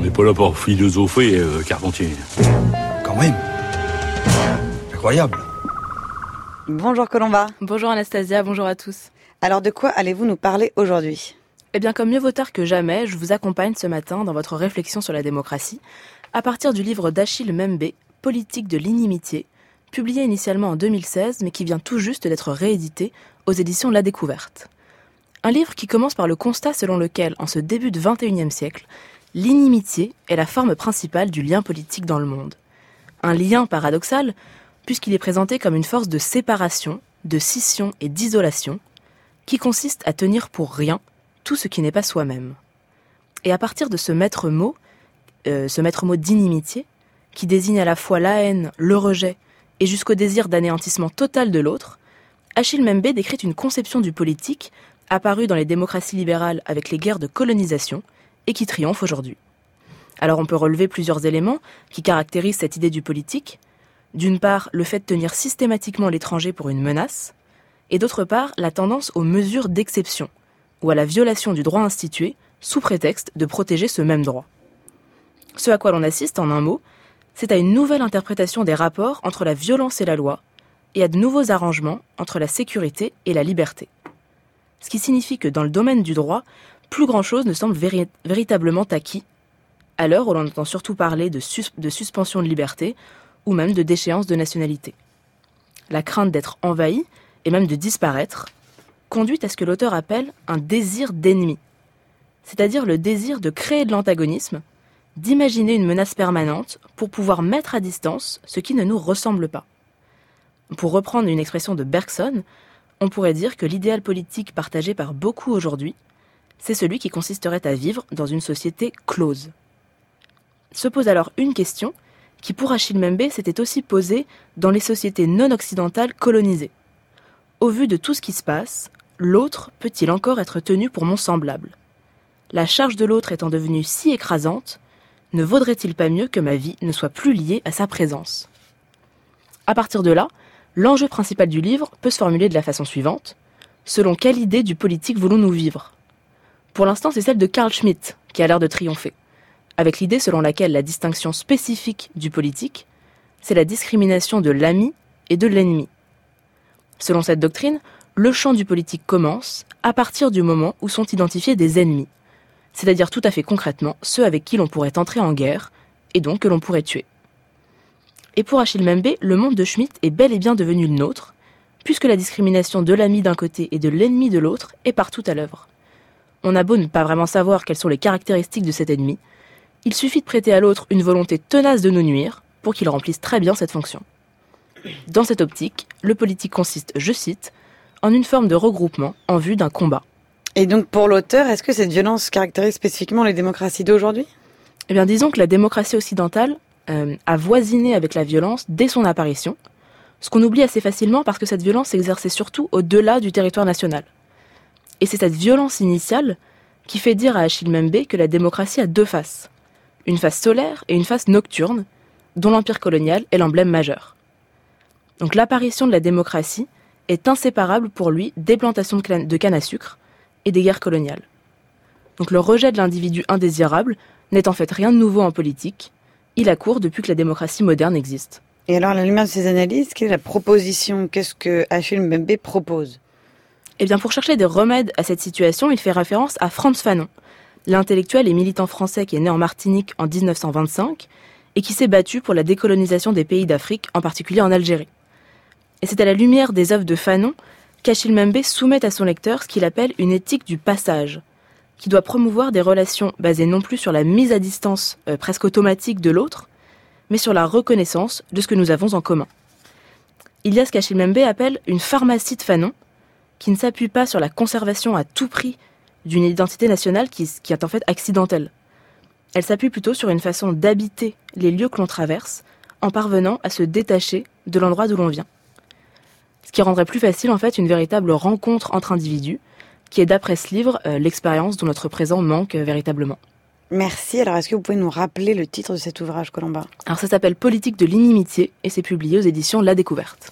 On n'est pas là pour philosopher, euh, Carpentier. Quand même. Incroyable. Bonjour Colomba. Bonjour Anastasia, bonjour à tous. Alors de quoi allez-vous nous parler aujourd'hui? Eh bien comme mieux vaut tard que jamais, je vous accompagne ce matin dans votre réflexion sur la démocratie, à partir du livre d'Achille Membe, Politique de l'inimitié, publié initialement en 2016 mais qui vient tout juste d'être réédité aux éditions La Découverte. Un livre qui commence par le constat selon lequel, en ce début de XXIe siècle, l'inimitié est la forme principale du lien politique dans le monde. Un lien paradoxal, puisqu'il est présenté comme une force de séparation, de scission et d'isolation, qui consiste à tenir pour rien tout ce qui n'est pas soi-même. Et à partir de ce maître mot, euh, ce maître mot d'inimitié, qui désigne à la fois la haine, le rejet et jusqu'au désir d'anéantissement total de l'autre, Achille Membe décrit une conception du politique apparue dans les démocraties libérales avec les guerres de colonisation et qui triomphe aujourd'hui. Alors on peut relever plusieurs éléments qui caractérisent cette idée du politique. D'une part, le fait de tenir systématiquement l'étranger pour une menace, et d'autre part, la tendance aux mesures d'exception, ou à la violation du droit institué, sous prétexte de protéger ce même droit. Ce à quoi l'on assiste, en un mot, c'est à une nouvelle interprétation des rapports entre la violence et la loi, et à de nouveaux arrangements entre la sécurité et la liberté. Ce qui signifie que dans le domaine du droit, plus grand-chose ne semble véritablement acquis, à l'heure où l'on entend surtout parler de, suspension de liberté ou même de déchéance de nationalité. La crainte d'être envahi et même de disparaître conduit à ce que l'auteur appelle un désir d'ennemi, c'est-à-dire le désir de créer de l'antagonisme, d'imaginer une menace permanente pour pouvoir mettre à distance ce qui ne nous ressemble pas. Pour reprendre une expression de Bergson, on pourrait dire que l'idéal politique partagé par beaucoup aujourd'hui, c'est celui qui consisterait à vivre dans une société close. Se pose alors une question qui pour Achille Membe s'était aussi posée dans les sociétés non occidentales colonisées. Au vu de tout ce qui se passe, l'autre peut-il encore être tenu pour mon semblable? La charge de l'autre étant devenue si écrasante, ne vaudrait-il pas mieux que ma vie ne soit plus liée à sa présence? À partir de là, l'enjeu principal du livre peut se formuler de la façon suivante. Selon quelle idée du politique voulons-nous vivre? Pour l'instant, c'est celle de Carl Schmitt qui a l'air de triompher, avec l'idée selon laquelle la distinction spécifique du politique, c'est la discrimination de l'ami et de l'ennemi. Selon cette doctrine, le champ du politique commence à partir du moment où sont identifiés des ennemis, c'est-à-dire tout à fait concrètement ceux avec qui l'on pourrait entrer en guerre, et donc que l'on pourrait tuer. Et pour Achille Membe, le monde de Schmitt est bel et bien devenu le nôtre, puisque la discrimination de l'ami d'un côté et de l'ennemi de l'autre est partout à l'œuvre. On a beau ne pas vraiment savoir quelles sont les caractéristiques de cet ennemi, il suffit de prêter à l'autre une volonté tenace de nous nuire pour qu'il remplisse très bien cette fonction. Dans cette optique, le politique consiste, je cite, en une forme de regroupement en vue d'un combat. Et donc pour l'auteur, est-ce que cette violence caractérise spécifiquement les démocraties d'aujourd'hui? Eh bien disons que la démocratie occidentale euh, a voisiné avec la violence dès son apparition, ce qu'on oublie assez facilement parce que cette violence s'exerçait surtout au-delà du territoire national. Et c'est cette violence initiale qui fait dire à Achille Membe que la démocratie a deux faces, une face solaire et une face nocturne, dont l'empire colonial est l'emblème majeur. Donc l'apparition de la démocratie est inséparable pour lui des plantations de canne à sucre et des guerres coloniales. Donc le rejet de l'individu indésirable n'est en fait rien de nouveau en politique, il a cours depuis que la démocratie moderne existe. Et alors, à la lumière de ces analyses, quelle est la proposition? Qu'est-ce que Achille Mbembe propose? Eh bien, pour chercher des remèdes à cette situation, il fait référence à Franz Fanon, l'intellectuel et militant français qui est né en Martinique en 1925 et qui s'est battu pour la décolonisation des pays d'Afrique, en particulier en Algérie. Et c'est à la lumière des œuvres de Fanon qu'Achille Mbembe soumet à son lecteur ce qu'il appelle une éthique du passage, qui doit promouvoir des relations basées non plus sur la mise à distance euh, presque automatique de l'autre, mais sur la reconnaissance de ce que nous avons en commun. Il y a ce qu'Achille Membe appelle une pharmacie de Fanon, qui ne s'appuie pas sur la conservation à tout prix d'une identité nationale qui, qui est en fait accidentelle. Elle s'appuie plutôt sur une façon d'habiter les lieux que l'on traverse, en parvenant à se détacher de l'endroit d'où l'on vient. Ce qui rendrait plus facile en fait une véritable rencontre entre individus, qui est d'après ce livre euh, l'expérience dont notre présent manque euh, véritablement. Merci. Alors, est-ce que vous pouvez nous rappeler le titre de cet ouvrage, Colomba? Alors, ça s'appelle Politique de l'inimitié et c'est publié aux éditions La Découverte.